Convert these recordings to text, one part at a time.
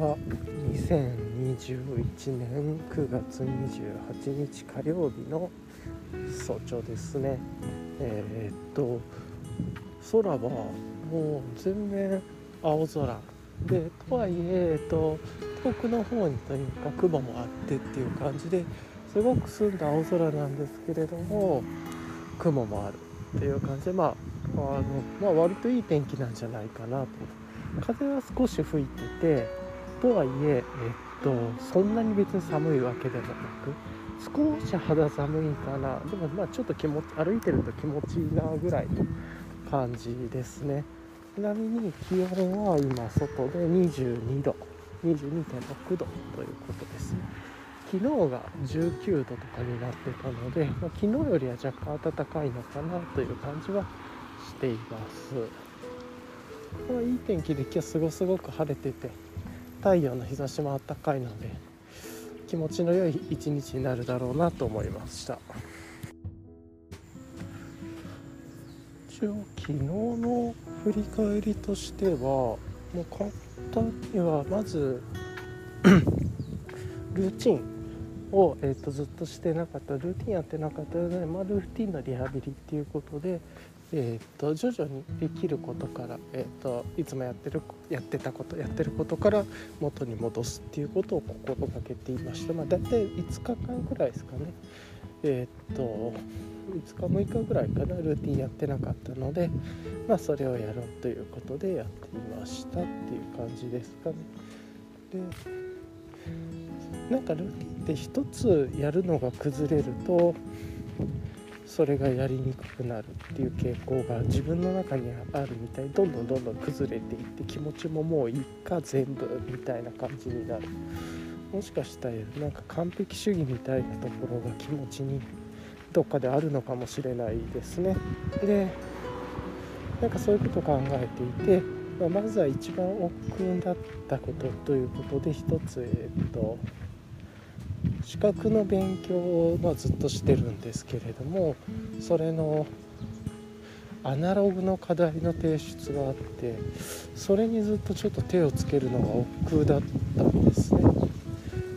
は2021年9月28日火曜日の早朝ですね。えー、っと空はもう全面青空。でとはいええっと遠くの方にというか雲もあってっていう感じですごく澄んだ青空なんですけれども雲もあるっていう感じでまああの、まあ、割といい天気なんじゃないかなと。風は少し吹いててとはいええっとそんなに別に寒いわけでもなく少し肌寒いかなでもまあちょっと気持ち歩いてると気持ちいいなぐらいの感じですね。ちなみに気温は今外で22度22.6度ということです。昨日が19度とかになってたので、まあ、昨日よりは若干暖かいのかなという感じはしています。まあ、いい天気で今日すごすごく晴れてて太陽の日差しもあったかいので気持ちの良い一日になるだろうなと思いました。一応昨日の振り返りとしてはもう簡単にはまず ルーチンを、えーと、ずっとしてなかったルーティンやってなかったので、まあ、ルーティンのリハビリっていうことで、えーと、徐々にできることから、えーと、いつもやってるやってたことやってることから元に戻すっていうことを心がけていました、まあ、大体5日間ぐらいですかねえっ、ー、と5日6日ぐらいかなルーティンやってなかったので、まあ、それをやろうということでやっていましたっていう感じですかね。でなんかルーティンって一つやるのが崩れるとそれがやりにくくなるっていう傾向が自分の中にあるみたい。どんどんどんどん崩れていって気持ちももういいか全部みたいな感じになる。もしかしたらなんか完璧主義みたいなところが気持ちにどっかであるのかもしれないですね。でなんかそういうことを考えていて、ま、まずは一番億劫だったことということで一つえっと資格の勉強を、まあ、ずっとしてるんですけれどもそれのアナログの課題の提出があってそれにずっとちょっと手をつけるのが億劫だったんですね。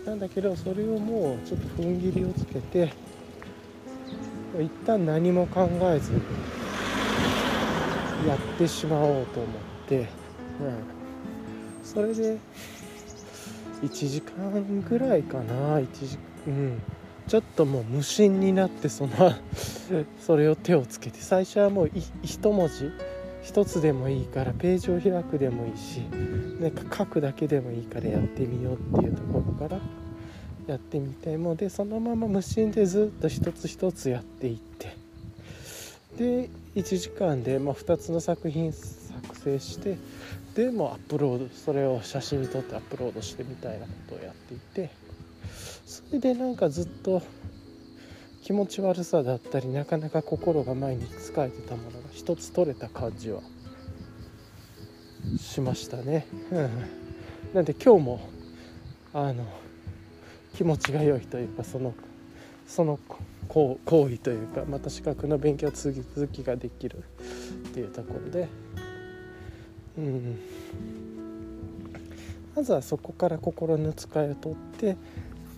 なんだけどそれをもうちょっと踏ん切りをつけて一旦何も考えずやってしまおうと思って、うん、それで1時間ぐらいかな。1時うん。ちょっともう無心になってそのそれを手をつけて。最初はもう一文字。一つでもいいからページを開くでもいいしなんか書くだけでもいいからやってみようっていうところからやってみてもでそのまま無心でずっと一つ一つやっていって。で1時間で、まあ、2つの作品作成してでもアップロードそれを写真に撮ってアップロードしてみたいなことをやっていてそれでなんかずっと気持ち悪さだったりなかなか心が前に疲れてたものが一つ取れた感じはしましたね。うん、なんで今日もあの気持ちが良いというかそのその行為というかまた資格の勉強続きができるっていうところでうん、まずはそこから心の使いを取ってで、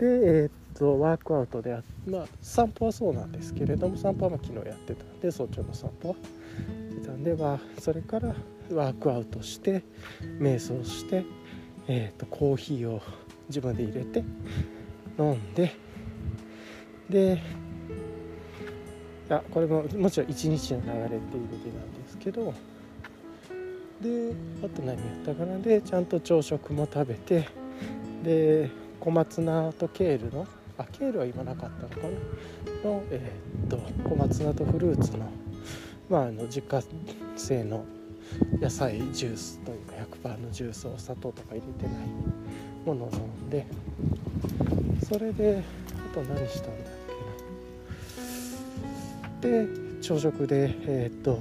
えー、っとワークアウトであまあ散歩はそうなんですけれども散歩は昨日やってたんで早朝の散歩はやってたんではそれからワークアウトして瞑想して、えー、っとコーヒーを自分で入れて飲んででいやこれももちろん一日の流れっていう意味なんですけどであと何やったかな。でちゃんと朝食も食べてで小松菜とケールのあケールは今なかったのかな。の、えー、っと小松菜とフルーツの,、まあ、あの自家製の野菜ジュースというか100%のジュースを砂糖とか入れてないものを飲んでそれであと何したんだっけな。で朝食でえー、っと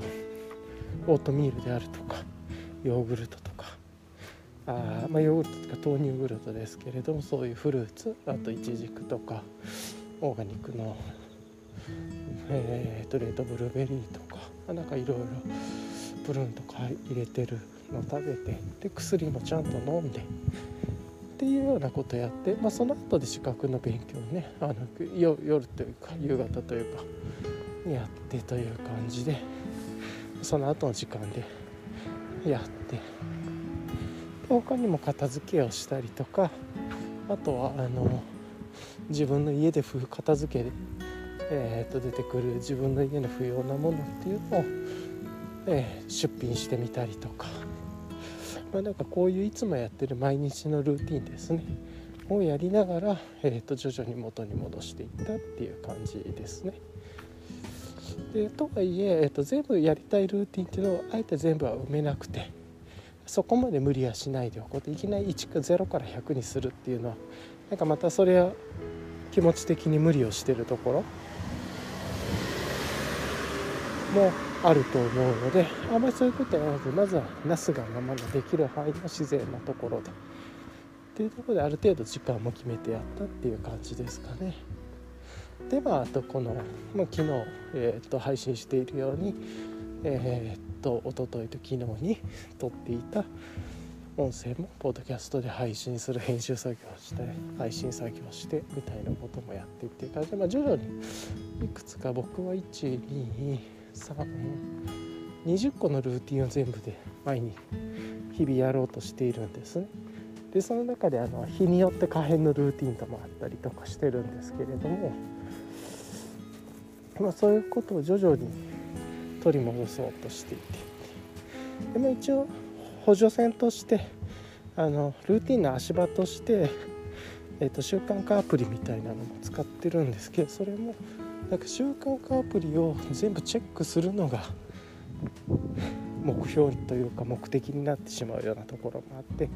オートミールであるとヨーグルトとかあ、まあ、ヨーグルトとか豆乳グルトですけれどもそういうフルーツあとイチジクとかオーガニックの、えー、とレートブルーベリーとかなんかいろいろプルーンとか入れてるの食べてで薬もちゃんと飲んでっていうようなことやって、まあ、その後で資格の勉強ねあの夜というか夕方というかやってという感じでその後の時間でやって他にも片付けをしたりとかあとはあの自分の家で片付けで、えー、と出てくる自分の家の不要なものっていうのを、えー、出品してみたりとか、まあ、なんかこういういつもやってる毎日のルーティンですねをやりながら、えー、と徐々に元に戻していったっていう感じですね。でとはいええー、と全部やりたいルーティンっていうのをあえて全部は埋めなくてそこまで無理はしないでおこうといきなり1か0から100にするっていうのはなんかまたそれは気持ち的に無理をしてるところもあると思うのであんまりそういうことはなくまずはなすがままのできる範囲の自然なところでっていうところである程度時間も決めてやったっていう感じですかね。でまあとこの、まあ、昨日、えー、と配信しているようにえー、っと一昨日と昨日に撮っていた音声もポッドキャストで配信する編集作業をして配信作業してみたいなこともやってっていう感じで、まあ、徐々にいくつか僕は12320個のルーティンを全部で前に日々やろうとしているんですね。でその中であの日によって可変のルーティンともあったりとかしてるんですけれども、まあ、そういうことを徐々に取り戻そうとしていて。でも一応補助線としてあのルーティンの足場として、えーと、習慣化アプリみたいなのも使ってるんですけどそれもなんか習慣化アプリを全部チェックするのが目標というか目的になってしまうようなところもあって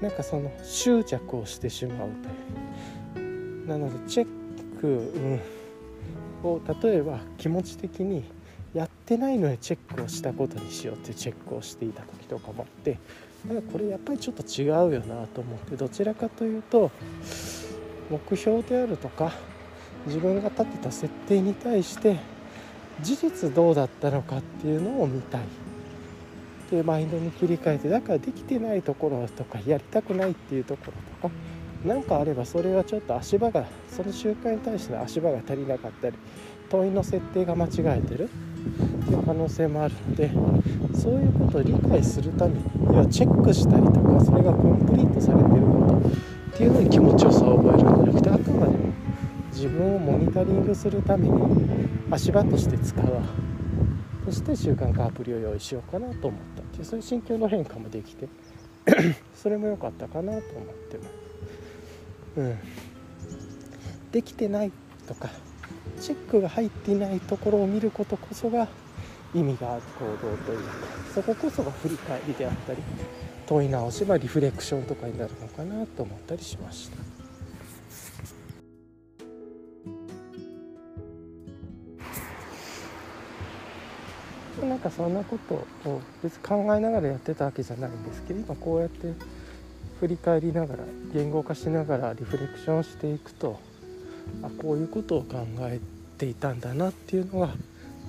なんかその執着をしてしまうというなのでチェック、うん、を例えば気持ち的にやってないのにチェックをしたことにしようってチェックをしていた時とかもあってなんかこれやっぱりちょっと違うよなと思ってどちらかというと目標であるとか自分が立てた設定に対して事実どうだったのかっていうのを見たい。っていうマインドに切り替えてだからできてないところとかやりたくないっていうところとか何かあればそれはちょっと足場がその習慣に対しての足場が足りなかったり問いの設定が間違えてるっていう可能性もあるのでそういうことを理解するために要はチェックしたりとかそれがコンプリートされてることっていうのに気持ちよさを覚えるんじゃなくてあくまでも自分をモニタリングするために足場として使うそして習慣化アプリを用意しよ。うかなと思ったっていうそういう心境の変化もできて。それも良かったかなと思ってます。うん、できてないとかチェックが入っていないところを見ることこそが意味がある行動というかそここそが振り返りであったり問い直しはリフレクションとかになるのかなと思ったりしました。なんかそんなことを別に考えながらやってたわけじゃないんですけど今こうやって振り返りながら言語化しながらリフレクションしていくとあこういうことを考えていたんだなっていうのが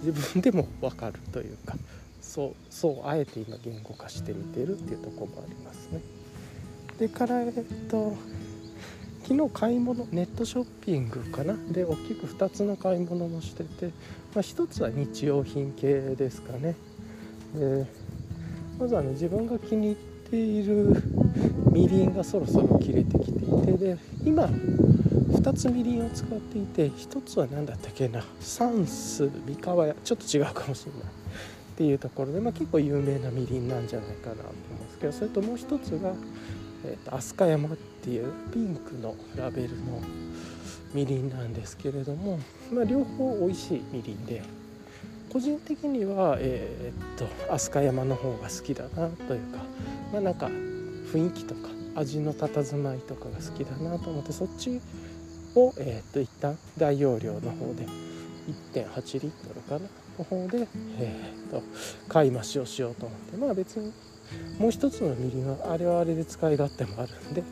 自分でも分かるというかそうそうあえて今言語化してみてるっていうとこもありますね。でからえっと昨日買い物ネットショッピングかな？で大きく2つの買い物もしてて、まあ、1つは日用品系ですかねでまずはね自分が気に入っているみりんがそろそろ切れてきていてで今2つみりんを使っていて1つは何だったっけなサンス三河屋ちょっと違うかもしれないっていうところで、まあ、結構有名なみりんなんじゃないかなと思うんですけどそれともう1つが、えーと、飛鳥山っていうピンクのラベルのみりんなんですけれども、まあ、両方美味しいみりんで個人的には、えー、っと飛鳥山の方が好きだなというかまあなんか雰囲気とか味の佇まいとかが好きだなと思ってそっちを、えー、と一旦大容量の方で1.8リットルかなの方で、えー、と買い増しをしようと思って。まあ別にもう一つのみりんはあれはあれで使い勝手もあるんで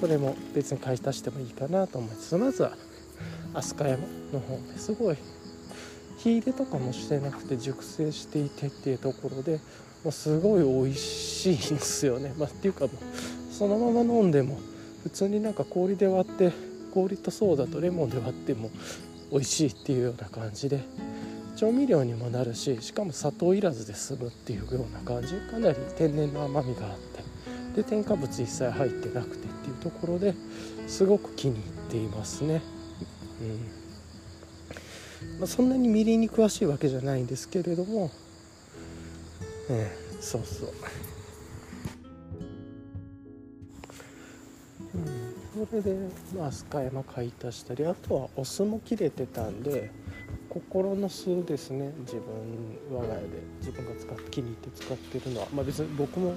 それも別に買い足してもいいかなと思いつつまずは飛鳥山の方ですごい火入れとかもしてなくて熟成していてっていうところでもうすごい美味しいんですよね、まあ、っていうかもうそのまま飲んでも普通になんか氷で割って氷とソーダとレモンで割っても美味しいっていうような感じで調味料にもなるししかも砂糖いらずで済むっていうような感じ。かなり天然の甘みがあってで添加物一切入ってなくてっていうところですごく気に入っていますね。うん。まあ、そんなにみりんに詳しいわけじゃないんですけれども、ええ、そうそう。うん、それで、まあ、スカヤマ買い足したりあとはお酢も切れてたんで心の巣ですね。自分我が家で。自分が使って気に入って使ってるのは、まあ、別に僕も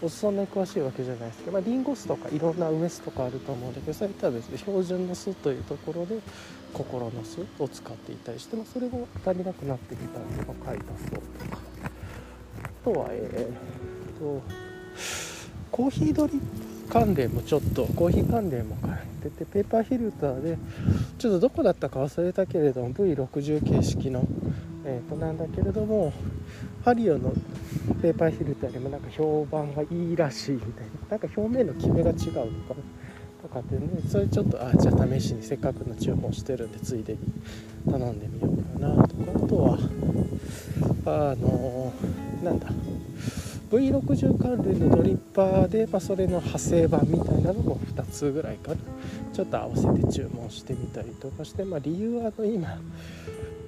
おそんなに詳しいわけじゃないですけど、まあ、リンゴ酢とかいろんな梅酢とかあると思うんだけどそれとは別で標準の酢というところで心の酢を使っていたりして、まあ、それが足りなくなってきたんで、まあ、買い足そうとか。あとはえー、とコーヒードリップ。関連もちょっとコーヒー関連も買っててペーパーフィルターでちょっとどこだったか忘れたけれども V60 形式の、えー、となんだけれどもハリオのペーパーフィルターでもなんか評判がいいらしいみたいな。なんか表面のキメが違うのかなとかってねそれちょっとあじゃあ試しにせっかくの注文してるんでついでに頼んでみようかなとか。あとはあのー、なんだ V60 関連のドリッパーで、まあ、それの派生版みたいなのも2つぐらいかな。ちょっと合わせて注文してみたりとかして、まあ、理由はあの今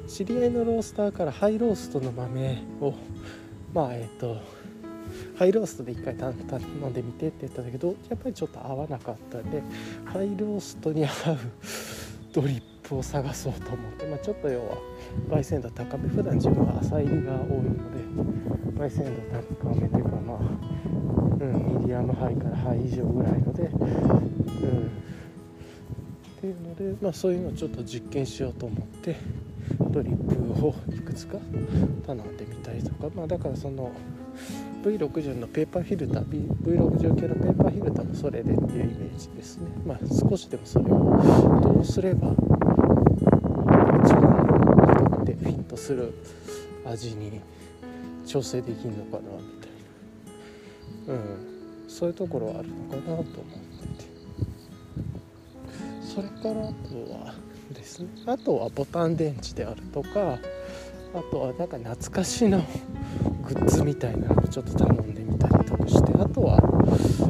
知り合いのロースターからハイローストの豆をまあえっ、ー、とハイローストで1回頼んでみてって言ったんだけどやっぱりちょっと合わなかったんでハイローストに合うドリップを探そうと思って、まあ、ちょっと要は焙煎度高め。普段自分は浅煎りが多いので焙煎度高めというかまあ、うん、ミディアムハイからハイ以上ぐらいので、うん、っていうので、まあ、そういうのをちょっと実験しようと思ってドリップをいくつか頼んでみたりとか、まあ、だからその V60 のペーパーフィルター V60 系のペーパーフィルターもそれでっていうイメージですね。まあ少しでもそれをどうすれば自分にとってフィットする味に調整できるのかなみたいなうんそういうところはあるのかなと思ってて。それからあとはですねあとはボタン電池であるとかあとはなんか懐かしのグッズみたいなのをちょっと頼んでみたりとかしてあとは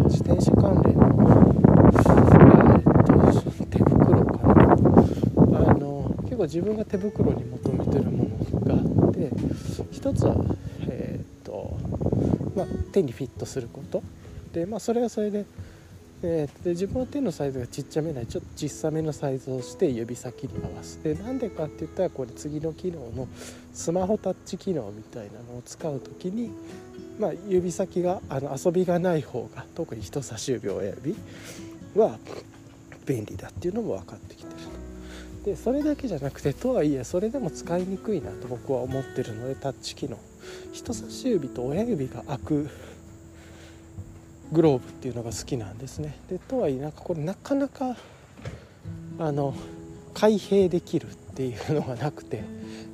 自転車関連の、えっと、手袋かな。あの結構自分が手袋に求めてるものがあって一つはえっとまあ手にフィットすること。でまあそれはそれでえー、で自分の手のサイズがちっちゃめないちょっと小さめのサイズをして指先に合わせてなんでかって言ったらこれ次の機能のスマホタッチ機能みたいなのを使う時に、まあ、指先があの遊びがない方が特に人差し指親指は便利だっていうのも分かってきてるでそれだけじゃなくてとはいえそれでも使いにくいなと僕は思ってるのでタッチ機能。人差し指と親指が開くグローブっていうのが好きなんですね。でとはいえなんかこれなかなかあの開閉できるっていうのがなくて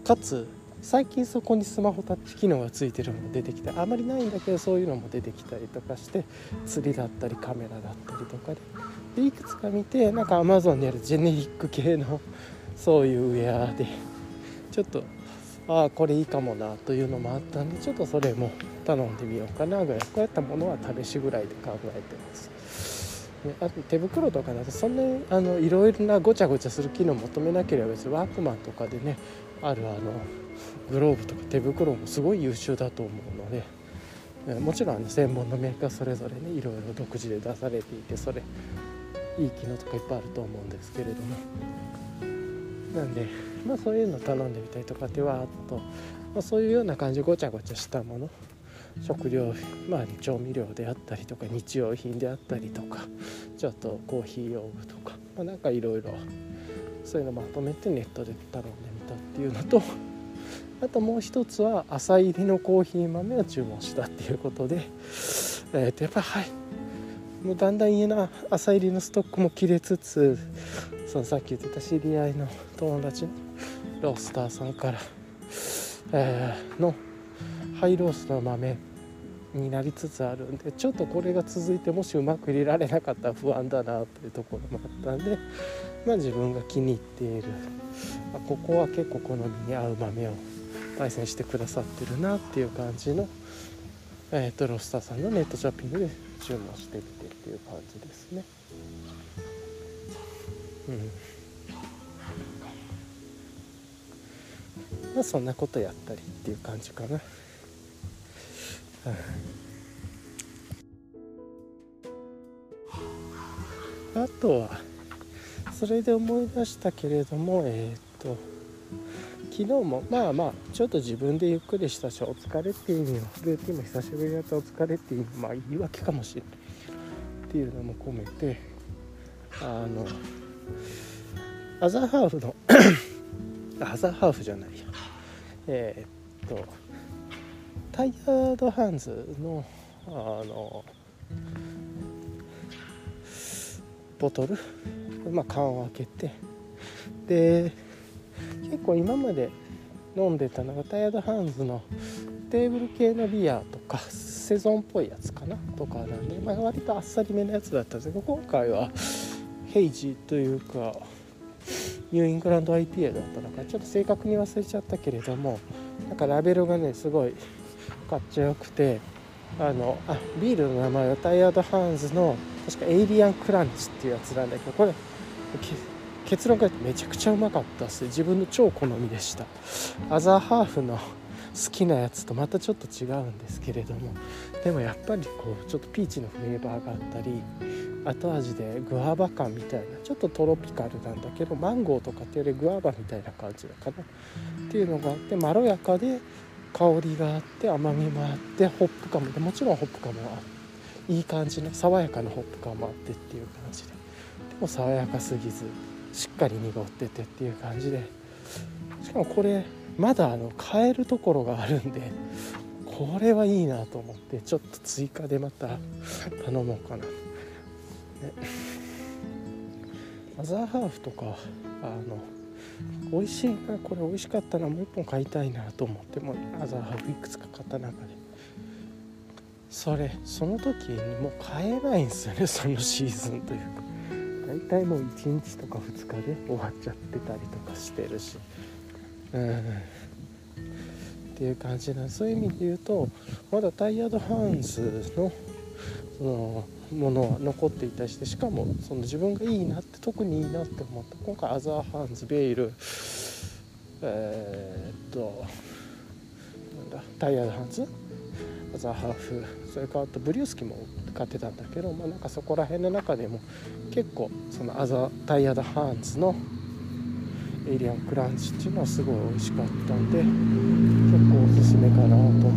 かつ最近そこにスマホタッチ機能がついてるのも出てきてあまりないんだけどそういうのも出てきたりとかして釣りだったりカメラだったりとかででいくつか見てなんか Amazon にあるジェネリック系のそういうウェアでちょっとああこれいいかもなというのもあったんでちょっとそれも頼んでみようかなぐらい。こうやったものは試しぐらいで考えてます、ね、あと手袋とかだとそんなにあのいろいろなごちゃごちゃする機能を求めなければ別にワークマンとかでねあるあのグローブとか手袋もすごい優秀だと思うのでもちろんあの専門のメーカーそれぞれねいろいろ独自で出されていてそれいい機能とかいっぱいあると思うんですけれども。なんでまあそういうの頼んでみたりとかってわーっと、まあ、そういうような感じごちゃごちゃしたもの食料まあ調味料であったりとか日用品であったりとかちょっとコーヒー用具とか、まあ、なんかいろいろそういうのまとめてネットで頼んでみたっていうのと あともう一つは朝入りのコーヒー豆を注文したっていうことで、えー、とやっぱはいもうだんだん家の朝入りのストックも切れつつそのさっき言ってた知り合いの友達のロースターさんから、えー、のハイロースの豆になりつつあるんでちょっとこれが続いてもしうまく入れられなかったら不安だなというところもあったんで、まあ、自分が気に入っている、まあ、ここは結構好みに合う豆を焙煎してくださってるなっていう感じの、えーと、ロスターさんのネットショッピングで注文してみてっていう感じですね。うんまあそんなことやったりっていう感じかな。あとはそれで思い出したけれどもえっ、と昨日もまあまあちょっと自分でゆっくりしたしお疲れっていう意味のルーティンも久しぶりだったお疲れっていうまあ言い訳かもしれないっていうのも込めてあのアザーハーフのアザーハーフじゃないやえー、っとタイヤードハンズのあのボトル、まあ、缶を開けてで結構今まで飲んでたのがタイヤードハンズのテーブル系のビアとかセゾンっぽいやつかな。とかなんで、まあ、割とあっさりめのやつだったんですけど今回はヘイジというかニューイングランド IPA だったのかちょっと正確に忘れちゃったけれどもなんかラベルがねすごいかっちょよくてあのあビールの名前はタイヤードハンズの確かエイリアンクランチっていうやつなんだけどこれ結論からめちゃくちゃうまかったっす。自分の超好みでした。アザーハーフの好きなやつとまたちょっと違うんですけれどもでもやっぱりこうちょっとピーチのフレーバーがあったり後味でグアバ感みたいなちょっとトロピカルなんだけどマンゴーとかっていうよりグアバみたいな感じだかな。っていうのがあってまろやかで香りがあって甘みもあってホップ感もでもちろんホップ感もあっていい感じの爽やかなホップ感もあってっていう感じで。でも爽やかすぎずしっかり濁っててっていう感じで。しかもこれまだあの買えるところがあるんでこれはいいなと思ってちょっと追加でまた頼もうかな、ね、マザーハーフとかあの美味しいなこれ美味しかったなもう一本買いたいなと思ってもマザーハーフいくつか買った中で。それその時にもう買えないんですよねそのシーズンというか。大体もう1日とか2日で終わっちゃってたりとかしてるし。っていう感じなそういう意味で言うとまだタイヤードハンズのそのものは残っていたりしてしかもその自分がいいなって特にいいなって思った。今回アザーハンズベイル。えー、っとなんだタイヤードハンズ？アザーハーフ。それからあとブリュースキも買ってたんだけど、まあ、なんかそこら辺の中でも結構そのアザータイヤードハンズのエイリアンクランチっていうのはすごい美味しかったんで結構おすすめかなと思って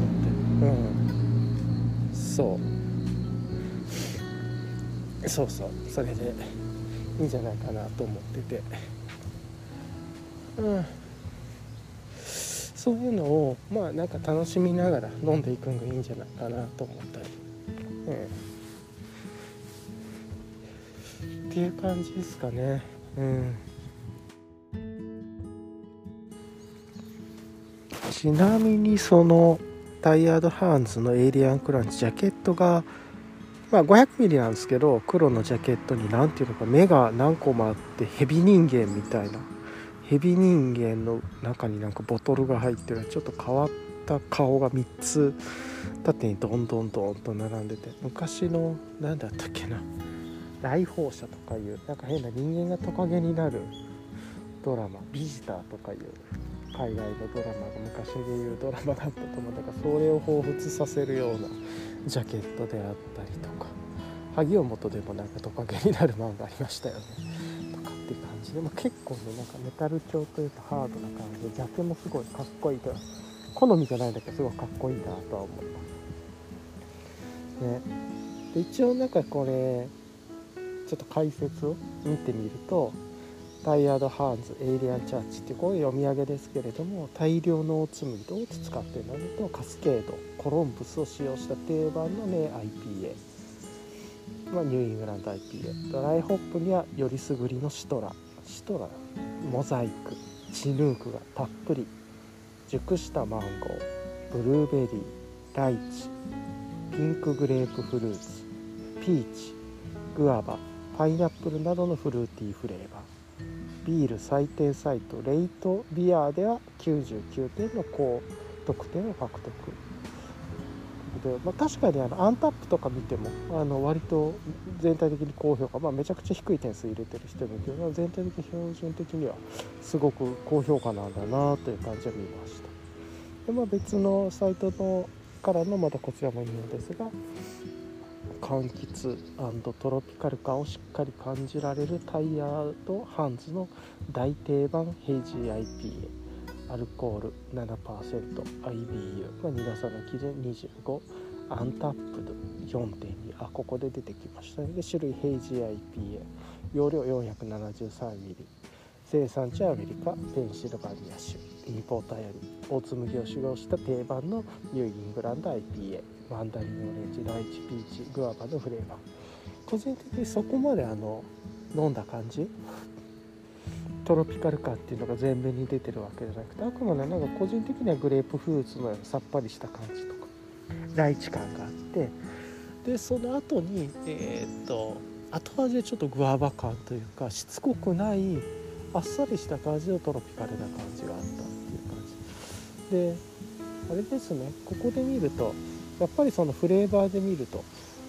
うん。そうそうそう。それでいいんじゃないかなと思ってて。うん。そういうのをまあなんか楽しみながら飲んでいくのがいいんじゃないかなと思ったり、うん、っていう感じですかね。うん。ちなみにそのタイヤードハンズのエイリアンクランチジャケットがまあ 500mm なんですけど黒のジャケットに何ていうのか目が何個もあってヘビ人間みたいな。ヘビ人間の中になんかボトルが入ってるちょっと変わった顔が3つ縦にどんどんどんと並んでて昔の何だったっけな。来訪者とかいうなんか変な人間がトカゲになるドラマビジターとかいう海外のドラマが昔でいうドラマだったと思うだからそれを彷彿させるようなジャケットであったりとか萩尾本でもなんかトカゲになる漫画ありましたよねとかっていう感じでも結構ねなんかメタル調というかハードな感じでジャケもすごいかっこいいと好みじゃないんだけどすごいかっこいいなとは思いますねで一応なんかこれちょっと解説を見てみるとタイヤードハンズエイリアンチャーチってこういう読み上げですけれども大量のオーツ麦とオーツ使ってるのとカスケードコロンブスを使用した定番のね IPA まあ、ニューイングランド IPA ドライホップにはよりすぐりのシトラシトラモザイクチヌークがたっぷり熟したマンゴーブルーベリーライチピンクグレープフルーツピーチグアバパイナップルなどのフルーティーフレーバー。ビール最低サイトレイトビアでは99点の高得点を獲得。で、まあ、確かにあのアンタップとか見てもあの割と全体的に高評価、まあ、めちゃくちゃ低い点数入れてる人もいるけど全体的に標準的にはすごく高評価なんだなという感じは見ました。で、まあ、別のサイトのからのまたこちらもいいのですが柑橘トロピカル感をしっかり感じられるタイヤードハンズの大定番ヘイジー IPA アルコール 7%IBU、まあ、苦さの基準25アンタップド4.2あここで出てきましたねで種類ヘイジー IPA 容量 473ml 生産地アメリカ。ペンシルバニア州。インポーターより。大粒麦を使用した定番のニューイングランド IPA マンダリンオレンジライチピーチグアバのフレーバー個人的にそこまであの飲んだ感じトロピカル感っていうのが前面に出てるわけじゃなくてあくまでなんか個人的にはグレープフルーツのさっぱりした感じとかライチ感があってでその後にえー、っと後味でちょっとグアバ感というかしつこくないあっさりした感じのトロピカルな感じがあったであれですねここで見るとやっぱりそのフレーバーで見ると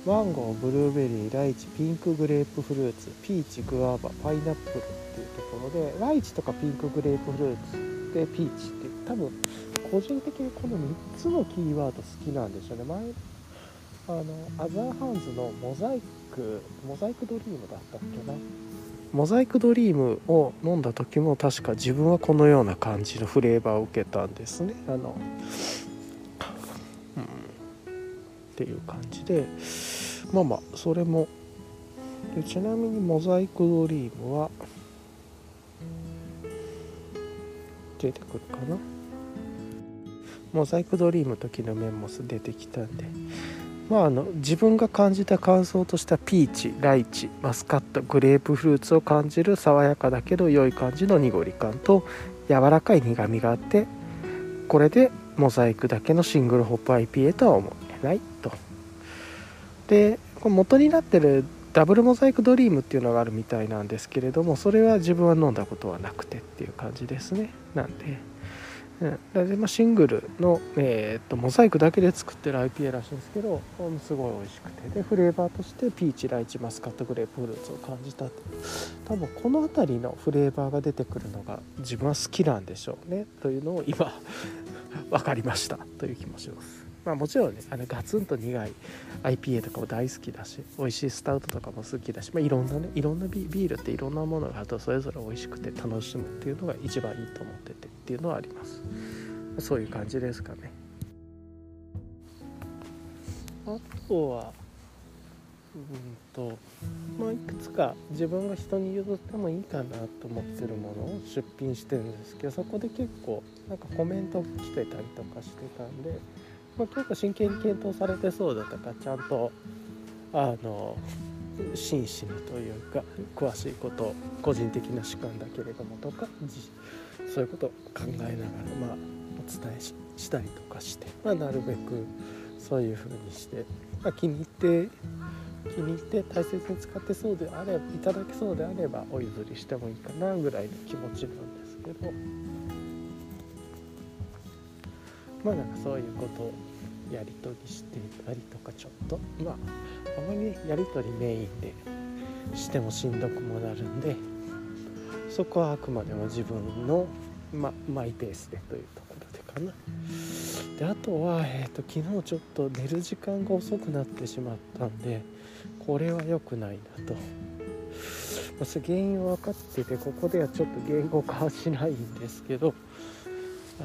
マンゴーブルーベリーライチピンクグレープフルーツピーチグアーバパイナップルっていうところでライチとかピンクグレープフルーツでピーチって多分個人的にこの3つのキーワード好きなんでしょうね。前あのアザーハンズのモザイクモザイクドリームだったっけな。モザイクドリームを飲んだ時も確か自分はこのような感じのフレーバーを受けたんですね。あの、うん、っていう感じで。まあまあそれもでちなみにモザイクドリームは出てくるかな。モザイクドリーム時のメンモス出てきたんでまあ、あの自分が感じた感想としてはピーチライチマスカットグレープフルーツを感じる爽やかだけど良い感じの濁り感と柔らかい苦みがあってこれでモザイクだけのシングルホップ IPA とは思えないと。で元になってるダブルモザイクドリームっていうのがあるみたいなんですけれどもそれは自分は飲んだことはなくてっていう感じですね。なんでうん、でま、シングルの、えー、っとモザイクだけで作ってる IPA らしいんですけどすごい美味しくて。でフレーバーとしてピーチライチマスカットグレープフルーツを感じたと。多分この辺りのフレーバーが出てくるのが自分は好きなんでしょうね。というのを今 分かりました。という気もします。まあ、もちろんねあのガツンと苦い IPA とかも大好きだし美味しいスタウトとかも好きだし、まあ、いろんなねいろんなビールっていろんなものがあるとそれぞれ美味しくて楽しむっていうのが一番いいと思っててっていうのはあります。そういう感じですかね。あとはうんとまあいくつか自分が人に譲ってもいいかなと思ってるものを出品してるんですけどそこで結構なんかコメント来てたりとかしてたんでまあ、結構真剣に検討されてそうだとかちゃんとあの真摯にというか詳しいこと個人的な主観だけれどもとかそういうことを考えながら、まあ、お伝えしたりとかして、まあ、なるべくそういうふうにして、まあ、気に入って気に入って大切に使ってそうであればいただけそうであればお譲りしてもいいかなぐらいの気持ちなんですけど。まあなんかそういうことをやり取りしていたりとかちょっとまああまりやり取りメインでしてもしんどくもなるんでそこはあくまでも自分の、ま、マイペースでというところでかな。であとは、えーと、昨日ちょっと寝る時間が遅くなってしまったんでこれは良くないなと。ま、原因は分かっててここではちょっと言語化はしないんですけど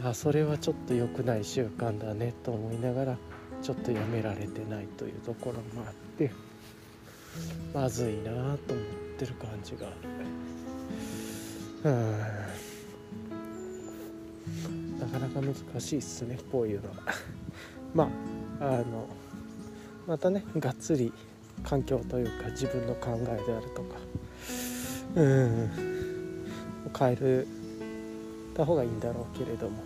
あそれはちょっと良くない習慣だねと思いながらちょっとやめられてないというところもあってまずいなと思ってる感じがある。なかなか難しいっすねこういうのは。まああのまたねがっつり環境というか自分の考えであるとか。うん。変えるた方がいいんだろうけれども。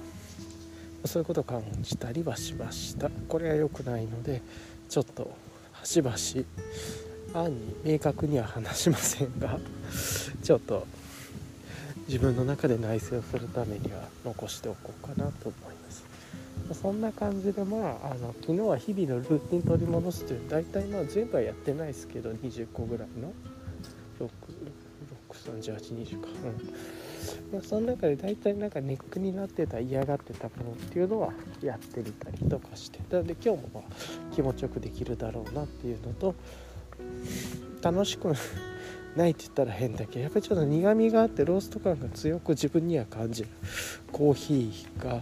そういうことを感じたりはしました。これは良くないのでちょっとしばし案に明確には話しませんが ちょっと自分の中で内省をするためには残しておこうかなと思います。そんな感じでまああの昨日は日々のルーティン取り戻すという大体まあ全部はやってないですけど20個ぐらいの。63820か。うん。ま、その中で大体なんかネックになってた嫌がってたものっていうのはやってみたりとかして。なので今日もまあ気持ちよくできるだろうなっていうのと楽しくないって言ったら変だけどやっぱりちょっと苦みがあってロースト感が強く自分には感じる。コーヒーが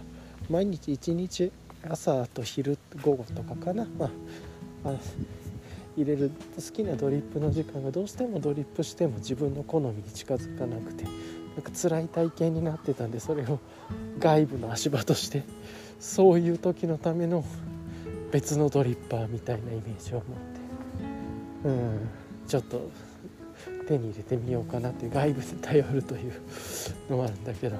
毎日1日朝と昼午後とかかな、まあ、あ入れる好きなドリップの時間がどうしてもドリップしても自分の好みに近づかなくて。なんか辛い体験になってたんでそれを外部の足場としてそういう時のための別のドリッパーみたいなイメージを持って。うん。ちょっと手に入れてみようかなっていう外部で頼るというのもあるんだけど。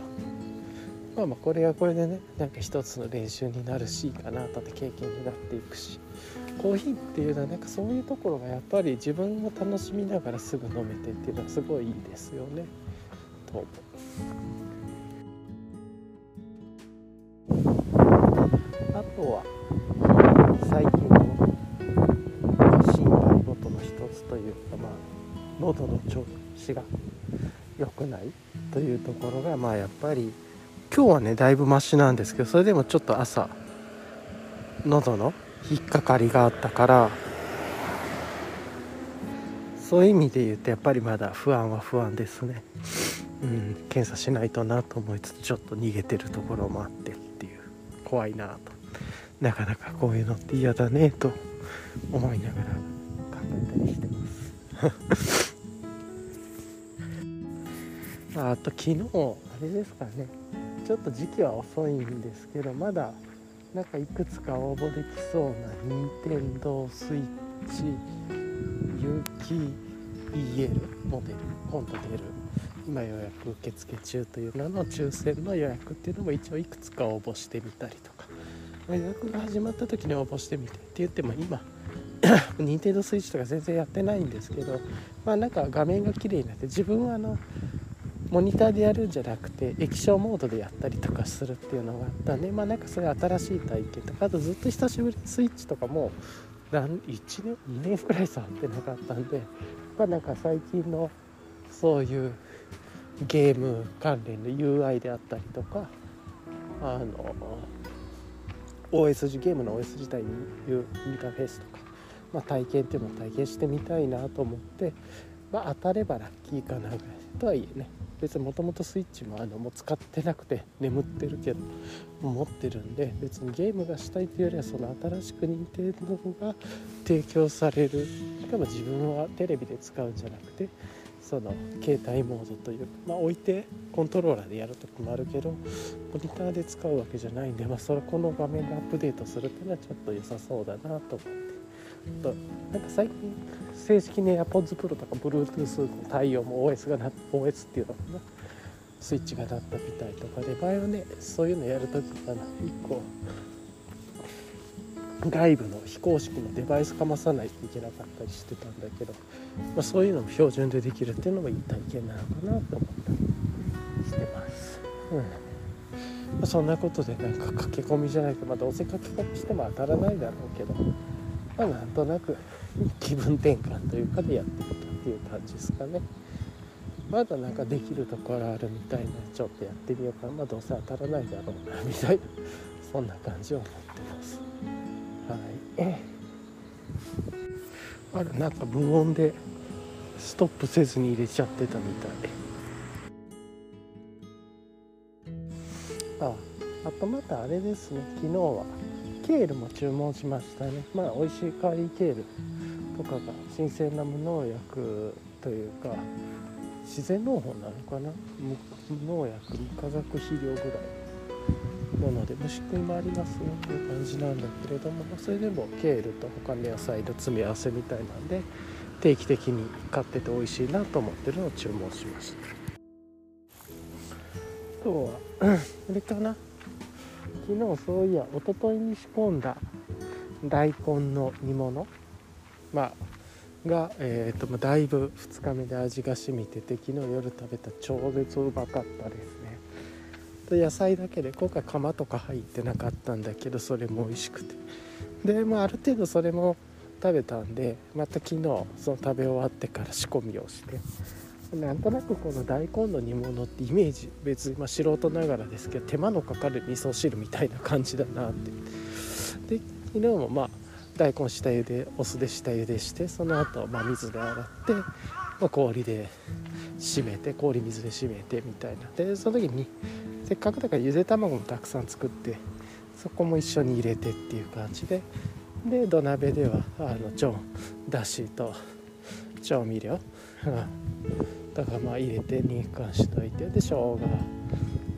まあまあこれはこれでねなんか一つの練習になるしいいかなとって経験になっていくし。コーヒーっていうのはなんかそういうところがやっぱり自分を楽しみながらすぐ飲めてっていうのはすごいいいですよね。と思う。あとは最近の心配事の一つというかまあ喉の調子が良くないというところがまあやっぱり今日はねだいぶマシなんですけどそれでもちょっと朝喉の引っかかりがあったからそういう意味で言うとやっぱりまだ不安は不安ですね、うん、検査しないとなと思いつつちょっと逃げてるところもあってっていう怖いな。とな。かな。かこういうのって嫌だねと思いな。がら考えたりしてますあと昨日あれですかねちょっと時期は遅いんですけどまだな。んかいくつか応募できそうな。任天堂スイッチ有機 EL モデル今度出る今予約受付中という名の抽選の予約っていうのも一応いくつか応募してみたりとか。ま予約が始まった時に応募してみてって言っても今 任天堂スイッチとか全然やってないんですけどまあなんか画面が綺麗になって自分はあのモニターでやるんじゃなくて液晶モードでやったりとかするっていうのがあったんでまあなんかそれ新しい体験とかあとずっと久しぶりにスイッチとかも1年2年くらい触ってなかったんでまあなんか最近のそういうゲーム関連の UI であったりとかあの OS ゲームの OS 自体にいうインターフェースとか、まあ、体験っていうのを体験してみたいなと思って、まあ、当たればラッキーかなぐらいとはいえね別にもともとスイッチもあのもう使ってなくて眠ってるけど持ってるんで別にゲームがしたいというよりはその新しく任天堂が提供される。しかも自分はテレビで使うんじゃなくてその携帯モードというまあ置いてコントローラーでやる時もあるけどモニターで使うわけじゃないんで、まあ、それこの画面でアップデートするっていうのはちょっと良さそうだなと思って。となんか最近正式に AirPods Pro とか Bluetooth の対応も OS がな OS っていうのかなスイッチが鳴ったみたいとかで前はねそういうのやるときかな。1個外部の非公式のデバイスかまさないといけなかったりしてたんだけど、まあ、そういうのも標準でできるっていうのもいい体験なのかなと思ったりしてます。うん。まあ、そんなことでなんか駆け込みじゃないけど、まあ、どうせ駆け込みしても当たらないだろうけどまあなんとなく 気分転換というかでやってみたっていう感じですかね。まだなんかできるところあるみたいなちょっとやってみようかな。まあどうせ当たらないだろうなみたいなそんな感じを思ってます。あれなんか無音でストップせずに入れちゃってたみたい。ああとまたあれですね。昨日はケールも注文しましたね。まあ美味しいカーリーケールとかが新鮮な無農薬というか自然農法なのかな？無農薬無化学肥料ぐらいなので虫食いもありますよという感じなんだけれどもそれでもケールと他の野菜の詰め合わせみたいなんで定期的に買ってて美味しいなと思ってるのを注文しました。あとはあれかな？昨日そういや一昨日に仕込んだ大根の煮物。まあが、えーと、だいぶ2日目で味が染みてて昨日夜食べた超絶うまかったです。ねで野菜だけで今回釜とか入ってなかったんだけどそれも美味しくて。で、まあ、ある程度それも食べたんでまた昨日その食べ終わってから仕込みをしてなんとなくこの大根の煮物ってイメージ別にま素人ながらですけど手間のかかる味噌汁みたいな感じだなって。で昨日もまあ大根下茹でお酢で下茹でしてその後、まあ水で洗って、まあ、氷で締めて氷水で締めてみたいな。でその時にせっかくだからゆで卵もたくさん作ってそこも一緒に入れてっていう感じで。で土鍋ではあの調だしと調味料。だからまあ入れて肉感しといて。で生姜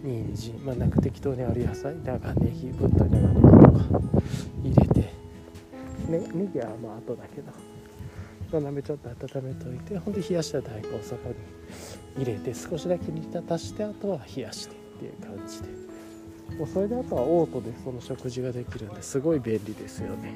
人参。まあなんか適当にある野菜。長ネギぶった長ネギとか入れて。ねネギはまあ後だけど。土鍋ちょっと温めといて。ほんで冷やした大根をそこに入れて少しだけ煮立たしてあとは冷やして。っていう感じでもうそれであとはオートでその食事ができるんですごい便利ですよね。